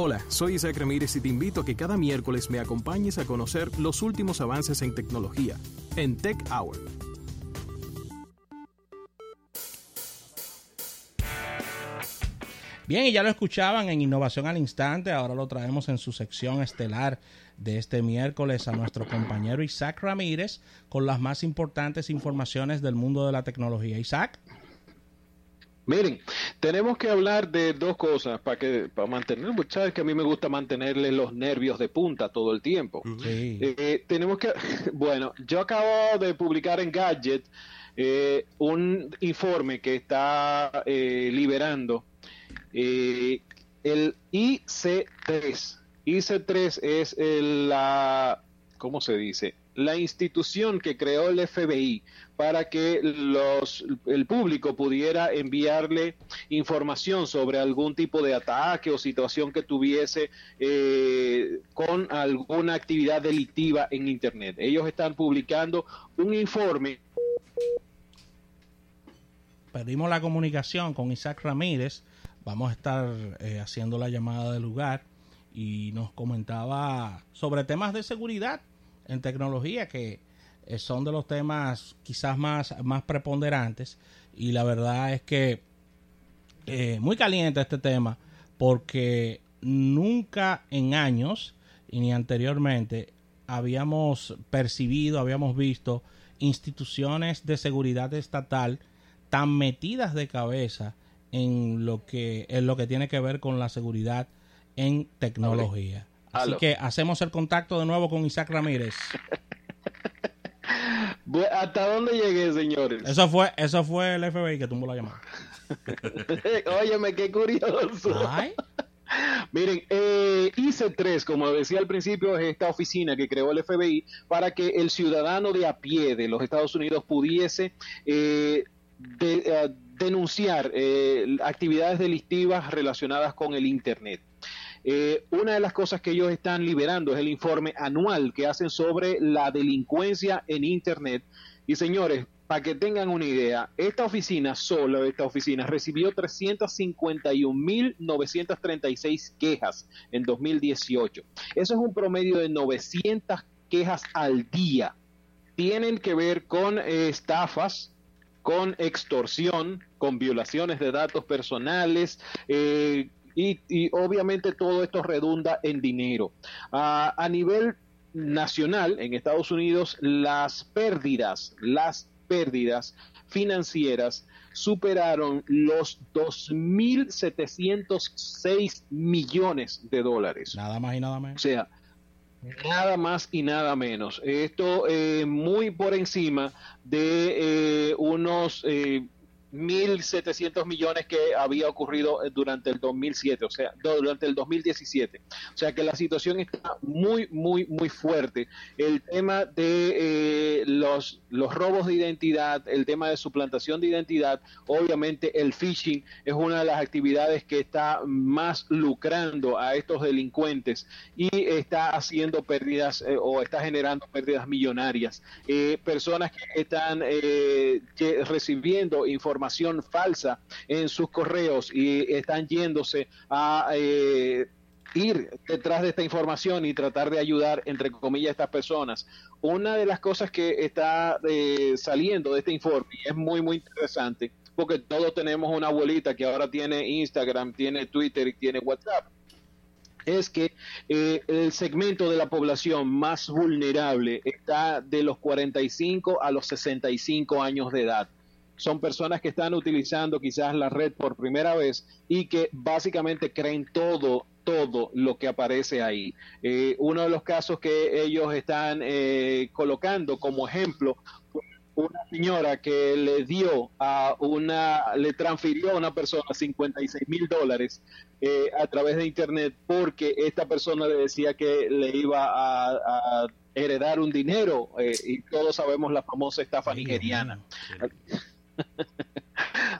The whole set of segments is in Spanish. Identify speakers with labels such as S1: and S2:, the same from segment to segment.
S1: Hola, soy Isaac Ramírez y te invito a que cada miércoles me acompañes a conocer los últimos avances en tecnología en Tech Hour.
S2: Bien, y ya lo escuchaban en Innovación al Instante, ahora lo traemos en su sección estelar de este miércoles a nuestro compañero Isaac Ramírez con las más importantes informaciones del mundo de la tecnología. Isaac.
S3: Miren, tenemos que hablar de dos cosas para que para mantener, sabes que a mí me gusta mantenerle los nervios de punta todo el tiempo. Eh, tenemos que, bueno, yo acabo de publicar en Gadget eh, un informe que está eh, liberando el IC3. IC3 es la, ¿cómo se dice? La institución que creó el FBI para que los, el público pudiera enviarle información sobre algún tipo de ataque o situación que tuviese eh, con alguna actividad delictiva en Internet. Ellos están publicando un informe.
S2: Perdimos la comunicación con Isaac Ramírez. Vamos a estar eh, haciendo la llamada del lugar y nos comentaba sobre temas de seguridad en tecnología que eh, son de los temas quizás más, más preponderantes y la verdad es que eh, muy caliente este tema porque nunca en años y ni anteriormente habíamos percibido, habíamos visto instituciones de seguridad estatal tan metidas de cabeza en lo que en lo que tiene que ver con la seguridad en tecnología. Así que hacemos el contacto de nuevo con Isaac Ramírez.
S3: ¿Hasta dónde llegué, señores?
S2: Eso fue, eso fue el FBI que tumbó la llamada.
S3: Óyeme, qué curioso. Miren, eh, IC3, como decía al principio, es esta oficina que creó el FBI para que el ciudadano de a pie de los Estados Unidos pudiese eh, eh, denunciar actividades delictivas relacionadas con el Internet. Eh, una de las cosas que ellos están liberando es el informe anual que hacen sobre la delincuencia en Internet. Y señores, para que tengan una idea, esta oficina, solo esta oficina, recibió 351.936 quejas en 2018. Eso es un promedio de 900 quejas al día. Tienen que ver con eh, estafas, con extorsión, con violaciones de datos personales, eh, y, obviamente todo esto redunda en dinero. A nivel nacional, en Estados Unidos, las pérdidas, las pérdidas financieras superaron los 2.706 millones de dólares.
S2: Nada más y nada menos.
S3: O sea, Nada más y nada menos. Esto eh, muy por encima de eh, unos eh, 1.700 millones que había ocurrido eh, durante el 2007, o sea, durante el 2017. O sea que la situación está muy, muy, muy fuerte. El tema de eh, los, robos de identidad, el tema de suplantación de identidad, obviamente el phishing es una de las actividades que está más lucrando a estos delincuentes y está haciendo pérdidas eh, o está generando pérdidas millonarias. personas que están recibiendo información información falsa en sus correos y están yéndose a eh, ir detrás de esta información y tratar de ayudar, entre comillas, a estas personas. Una de las cosas que está eh, saliendo de este informe y es muy, muy interesante, porque todos tenemos una abuelita que ahora tiene Instagram, tiene Twitter y tiene WhatsApp es que eh, el segmento de la población más vulnerable está de los 45 a los 65 años de edad son personas que están utilizando quizás la red por primera vez y que básicamente creen todo todo lo que aparece ahí. Eh, uno de los casos que ellos están eh, colocando como ejemplo una señora que le dio a una, le transfirió a una persona 56 mil dólares eh, a través de internet porque esta persona le decía que le iba a, heredar un dinero y todos sabemos la famosa estafa nigeriana.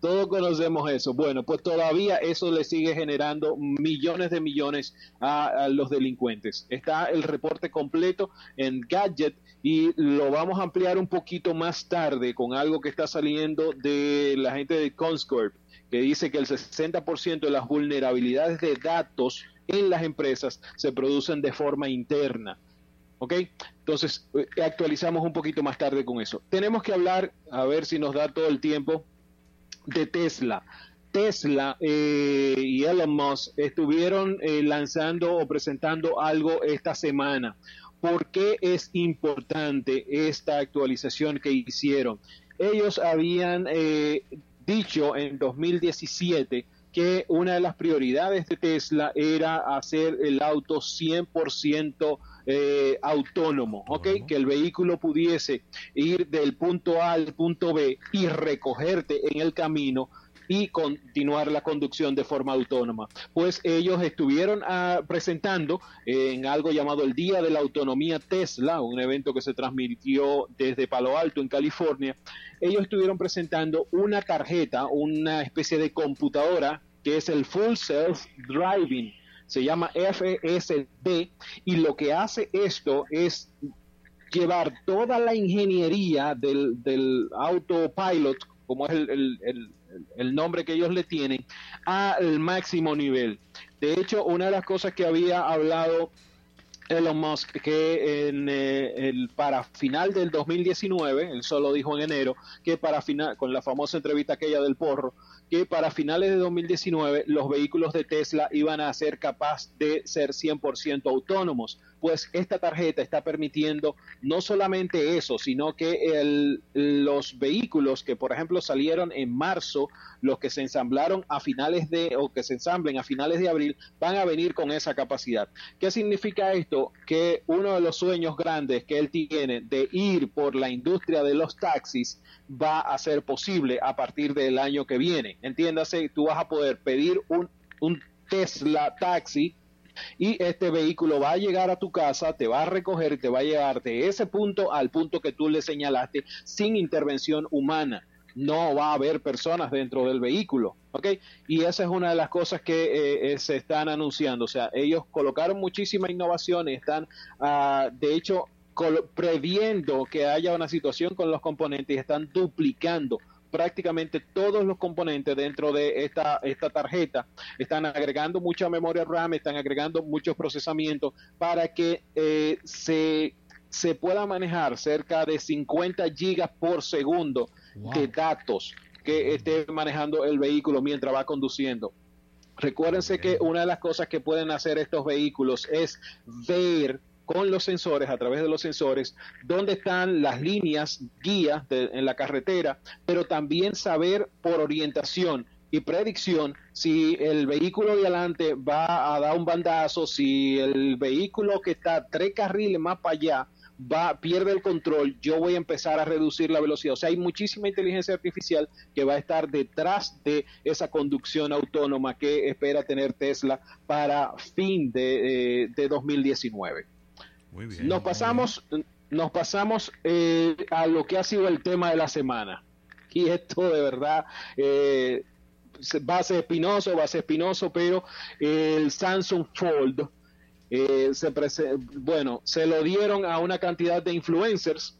S3: Todos conocemos eso. Bueno, pues todavía eso le sigue generando millones de millones a, los delincuentes. Está el reporte completo en Gadget y lo vamos a ampliar un poquito más tarde con algo que está saliendo de la gente de Conscorp que dice que el 60% de las vulnerabilidades de datos en las empresas se producen de forma interna. ¿Ok? Entonces, eh, actualizamos un poquito más tarde con eso. Tenemos que hablar, a ver si nos da todo el tiempo, de Tesla. Tesla eh, y Elon Musk estuvieron eh, lanzando o presentando algo esta semana. ¿Por qué es importante esta actualización que hicieron? Ellos habían dicho en 2017 que una de las prioridades de Tesla era hacer el auto 100% eh, autónomo, ¿ok? Que el vehículo pudiese ir del punto A al punto B y recogerte en el camino y continuar la conducción de forma autónoma. Pues ellos estuvieron ah, presentando en algo llamado el Día de la Autonomía Tesla, un evento que se transmitió desde Palo Alto en California. Ellos estuvieron presentando una tarjeta, una especie de computadora que es el Full Self Driving se llama FSD y lo que hace esto es llevar toda la ingeniería del, del autopilot, como es el, nombre que ellos le tienen, al máximo nivel. De hecho, una de las cosas que había hablado Elon Musk que en eh, el para final del 2019, él solo dijo en enero, que para final, con la famosa entrevista aquella del porro, que para finales de 2019 los vehículos de Tesla iban a ser capaces de ser 100% autónomos pues esta tarjeta está permitiendo no solamente eso, sino que los vehículos que, por ejemplo, salieron en marzo, los que se ensamblaron a finales de, o que se ensamblen a finales de abril, van a venir con esa capacidad. ¿Qué significa esto? Que uno de los sueños grandes que él tiene de ir por la industria de los taxis va a ser posible a partir del año que viene. Entiéndase, tú vas a poder pedir un Tesla taxi y este vehículo va a llegar a tu casa, te va a recoger y te va a llevar de ese punto al punto que tú le señalaste sin intervención humana. No va a haber personas dentro del vehículo. Y esa es una de las cosas que eh, eh, se están anunciando. O sea, ellos colocaron muchísima innovación están, uh, de hecho, previendo que haya una situación con los componentes y están duplicando prácticamente todos los componentes dentro de esta, esta tarjeta. Están agregando mucha memoria RAM, están agregando muchos procesamientos para que eh, se, se pueda manejar cerca de 50 gigas por segundo de datos que esté manejando el vehículo mientras va conduciendo. Recuérdense que una de las cosas que pueden hacer estos vehículos es ver con los sensores, a través de los sensores, dónde están las líneas guías en la carretera, pero también saber por orientación y predicción si el vehículo de adelante va a dar un bandazo, si el vehículo que está tres carriles más para allá va pierde el control, yo voy a empezar a reducir la velocidad. O sea, hay muchísima inteligencia artificial que va a estar detrás de esa conducción autónoma que espera tener Tesla para fin de, eh, de 2019. Nos pasamos, nos pasamos eh, a lo que ha sido el tema de la semana. Y esto de verdad eh, va a ser espinoso, va a ser espinoso, pero el Samsung Fold, eh, se bueno, se lo dieron a una cantidad de influencers.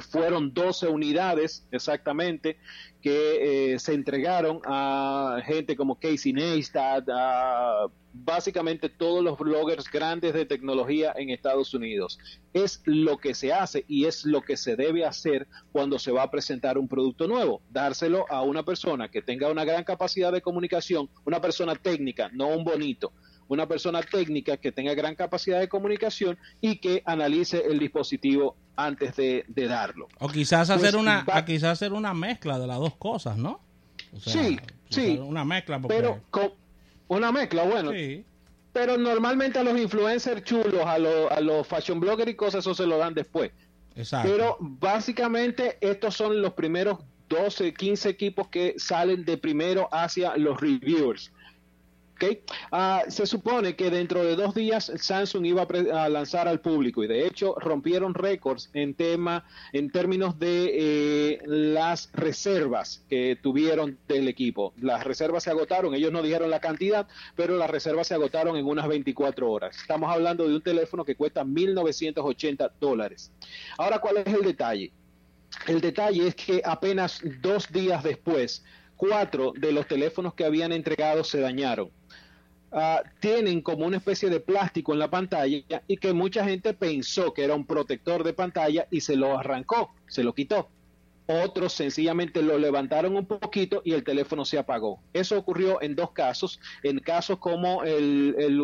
S3: Fueron 12 unidades exactamente que se entregaron a gente como Casey Neistat, a básicamente todos los bloggers grandes de tecnología en Estados Unidos. Es lo que se hace y es lo que se debe hacer cuando se va a presentar un producto nuevo, dárselo a una persona que tenga una gran capacidad de comunicación, una persona técnica, no un bonito, una persona técnica que tenga gran capacidad de comunicación y que analice el dispositivo antes de, darlo.
S2: O quizás hacer pues una, quizás hacer una mezcla de las dos cosas, ¿no?
S3: sí, sí.
S2: Una mezcla.
S3: Pero una mezcla, bueno. Sí. Pero normalmente a los influencers chulos, a, a los fashion bloggers y cosas, eso se lo dan después. Exacto. Pero básicamente estos son los primeros 12, 15 equipos que salen de primero hacia los reviewers. Ah, se supone que dentro de dos días Samsung iba a, lanzar al público y de hecho rompieron récords en tema, en términos de eh, las reservas que tuvieron del equipo. Las reservas se agotaron, ellos no dijeron la cantidad, pero las reservas se agotaron en unas 24 horas. Estamos hablando de un teléfono que cuesta 1.980 dólares. Ahora, ¿cuál es el detalle? El detalle es que apenas dos días después cuatro de los teléfonos que habían entregado se dañaron. Ah, tienen como una especie de plástico en la pantalla y que mucha gente pensó que era un protector de pantalla y se lo arrancó, se lo quitó. Otros sencillamente lo levantaron un poquito y el teléfono se apagó. Eso ocurrió en dos casos. En casos como el, el,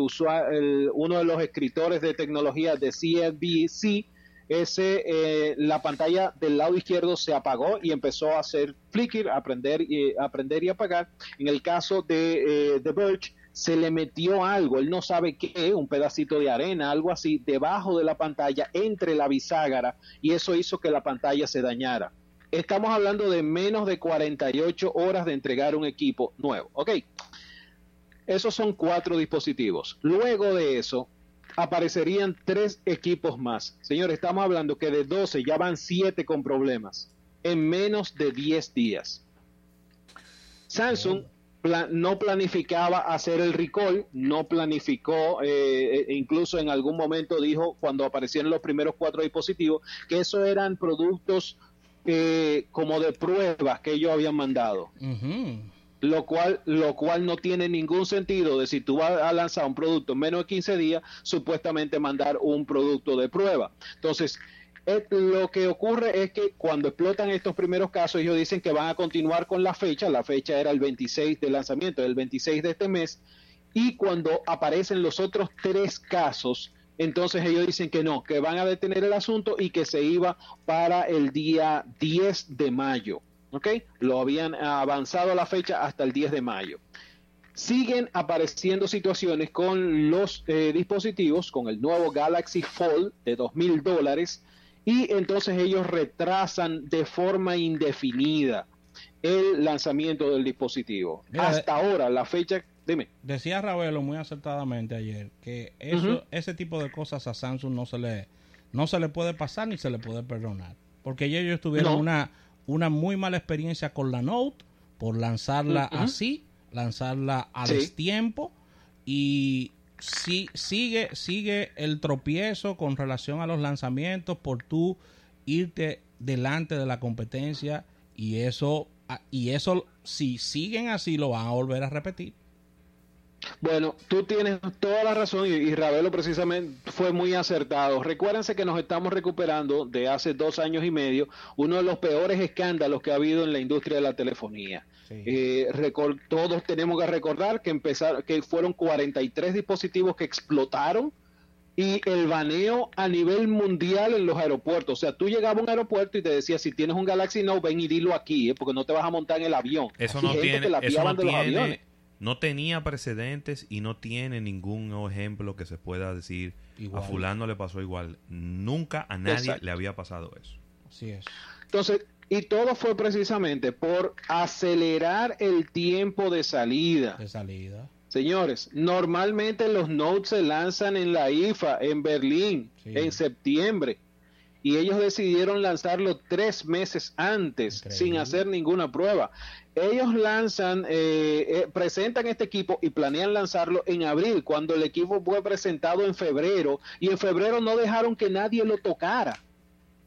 S3: uno de los escritores de tecnología de CNBC, ese, eh, la pantalla del lado izquierdo se apagó y empezó a hacer flicker, aprender y, aprender y apagar. En el caso de, The eh, Verge, se le metió algo, él no sabe qué, un pedacito de arena, algo así, debajo de la pantalla, entre la bisagra, y eso hizo que la pantalla se dañara. Estamos hablando de menos de 48 horas de entregar un equipo nuevo, ¿ok? Esos son cuatro dispositivos. Luego de eso, aparecerían tres equipos más. Señores, estamos hablando que de 12 ya van 7 con problemas en menos de 10 días. Samsung no planificaba hacer el recall, no planificó, eh, e incluso en algún momento dijo cuando aparecieron los primeros cuatro dispositivos que esos eran productos eh, como de pruebas que ellos habían mandado. Lo cual, lo cual no tiene ningún sentido de si tú vas a lanzar un producto en menos de 15 días, supuestamente mandar un producto de prueba. Entonces, lo que ocurre es que cuando explotan estos primeros casos, ellos dicen que van a continuar con la fecha, la fecha era el 26 de lanzamiento, el 26 de este mes, y cuando aparecen los otros tres casos, entonces ellos dicen que no, que van a detener el asunto y que se iba para el día 10 de mayo. ¿Ok? Lo habían avanzado la fecha hasta el 10 de mayo. Siguen apareciendo situaciones con los eh, dispositivos, con el nuevo Galaxy Fold de dos mil dólares, y entonces ellos retrasan de forma indefinida el lanzamiento del dispositivo. Hasta ahora, la fecha, dime.
S2: Decía Ravelo muy acertadamente ayer que eso, ese tipo de cosas a Samsung no se le no se le puede pasar ni se le puede perdonar, porque ellos tuvieron una una muy mala experiencia con la Note por lanzarla así, lanzarla a destiempo y sí, sigue, sigue el tropiezo con relación a los lanzamientos por tú irte delante de la competencia y eso, ah, y eso si siguen así lo van a volver a repetir.
S3: Bueno, tú tienes toda la razón y, Ravelo precisamente fue muy acertado. Recuérdense que nos estamos recuperando de hace dos años y medio uno de los peores escándalos que ha habido en la industria de la telefonía. Eh, todos tenemos que recordar que empezaron, que fueron 43 dispositivos que explotaron y el baneo a nivel mundial en los aeropuertos. O sea, tú llegabas a un aeropuerto y te decía, si tienes un Galaxy Note, ven y dilo aquí, eh, porque no te vas a montar en el avión.
S4: Eso no tiene, eso no tiene, no tenía precedentes y no tiene ningún ejemplo que se pueda decir a fulano le pasó igual. Nunca a nadie le había pasado eso.
S2: Así es.
S3: Entonces, y todo fue precisamente por acelerar el tiempo de salida.
S2: De salida.
S3: Señores, normalmente los notes se lanzan en la IFA, en Berlín, en septiembre. Y ellos decidieron lanzarlo tres meses antes, sin hacer ninguna prueba. Ellos lanzan, eh, eh, presentan este equipo y planean lanzarlo en abril, cuando el equipo fue presentado en febrero, y en febrero no dejaron que nadie lo tocara.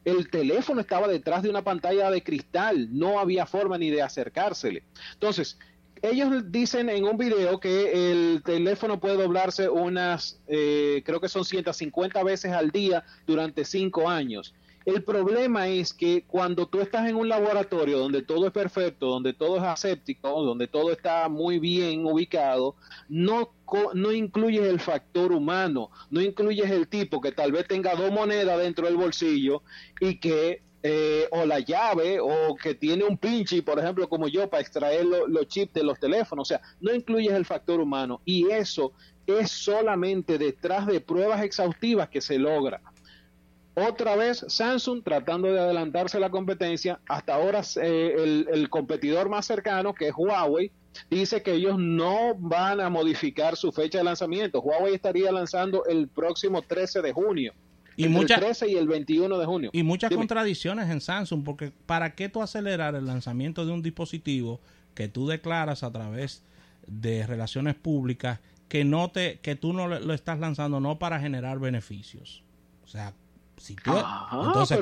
S3: El teléfono estaba detrás de una pantalla de cristal, no había forma ni de acercársele. Entonces, ellos dicen en un video que el teléfono puede doblarse unas, eh, creo que son 150 veces al día durante cinco años. El problema es que cuando tú estás en un laboratorio donde todo es perfecto, donde todo es aséptico, donde todo está muy bien ubicado, no, no incluyes el factor humano, no incluyes el tipo que tal vez tenga dos monedas dentro del bolsillo y que eh, o la llave o que tiene un pinche, por ejemplo, como yo, para extraer los chips de los teléfonos. O sea, no incluyes el factor humano y eso es solamente detrás de pruebas exhaustivas que se logra. Otra vez Samsung tratando de adelantarse a la competencia. Hasta ahora eh, el, competidor más cercano, que es Huawei, dice que ellos no van a modificar su fecha de lanzamiento. Huawei estaría lanzando el próximo 13 de junio. Y el 13 y el 21 de junio.
S2: Y muchas contradicciones en Samsung, porque ¿para qué tú acelerar el lanzamiento de un dispositivo que tú declaras a través de relaciones públicas que no te que tú no lo estás lanzando no para generar beneficios? O sea, entonces,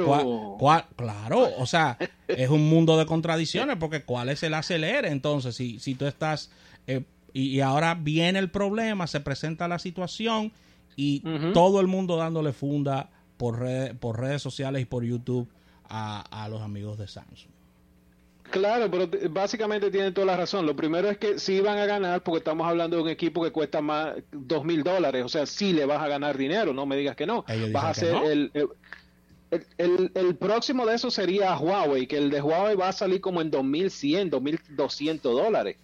S2: ¿cuál, claro, o sea, es un mundo de contradicciones porque ¿cuál es el acelere? Entonces, si, si tú estás eh, y, ahora viene el problema, se presenta la situación y todo el mundo dándole funda por, por redes sociales y por YouTube a, a los amigos de Samsung.
S3: Claro, pero básicamente tienen toda la razón. Lo primero es que sí van a ganar porque estamos hablando de un equipo que cuesta más dos mil dólares. O sea, sí le vas a ganar dinero, no me digas que no. vas a hacer el, el, el, próximo de eso sería Huawei, que el de Huawei va a salir como en 2100, 2200 dólares.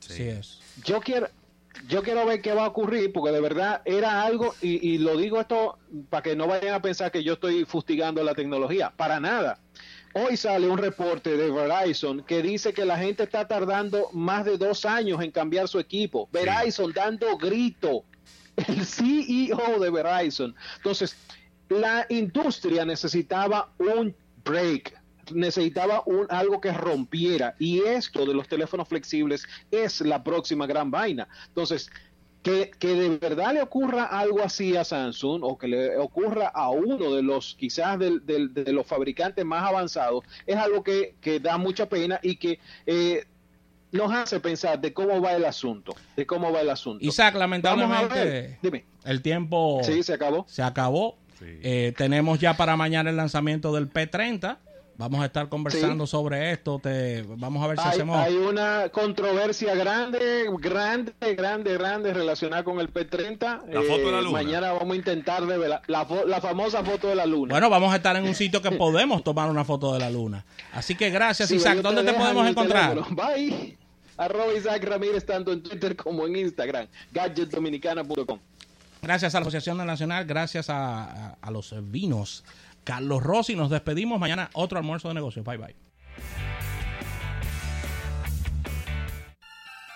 S2: Sí. es.
S3: Yo quiero, yo quiero ver qué va a ocurrir, porque de verdad era algo, y, y lo digo esto para que no vayan a pensar que yo estoy fustigando la tecnología, para nada. Hoy sale un reporte de Verizon que dice que la gente está tardando más de dos años en cambiar su equipo. Verizon dando grito. El CEO de Verizon. Entonces, la industria necesitaba un break, necesitaba un, algo que rompiera. Y esto de los teléfonos flexibles es la próxima gran vaina. Entonces, que, de verdad le ocurra algo así a Samsung o que le ocurra a uno de los quizás de los fabricantes más avanzados es algo que, da mucha pena y que eh, nos hace pensar de cómo va el asunto, de cómo va el asunto.
S2: Isaac, lamentablemente el tiempo
S3: sí, se acabó.
S2: Se acabó. Eh, tenemos ya para mañana el lanzamiento del P30 Vamos a estar conversando sobre esto. Te, vamos a ver si hacemos.
S3: Hay una controversia grande, grande, grande, grande relacionada con el P30.
S4: La foto de la eh, luna.
S3: Mañana vamos a intentar la, famosa foto de la luna.
S2: Bueno, vamos a estar en un sitio que podemos tomar una foto de la luna. Así que gracias, Isaac. ¿Dónde te, podemos encontrar?
S3: Bye. Arroba Isaac Ramírez, tanto en Twitter como en Instagram. Gadgetdominicana.com.
S2: Gracias a la Asociación Nacional, gracias a, a los vinos Carlos Rossi. Nos despedimos. Mañana otro almuerzo de negocios. Bye bye.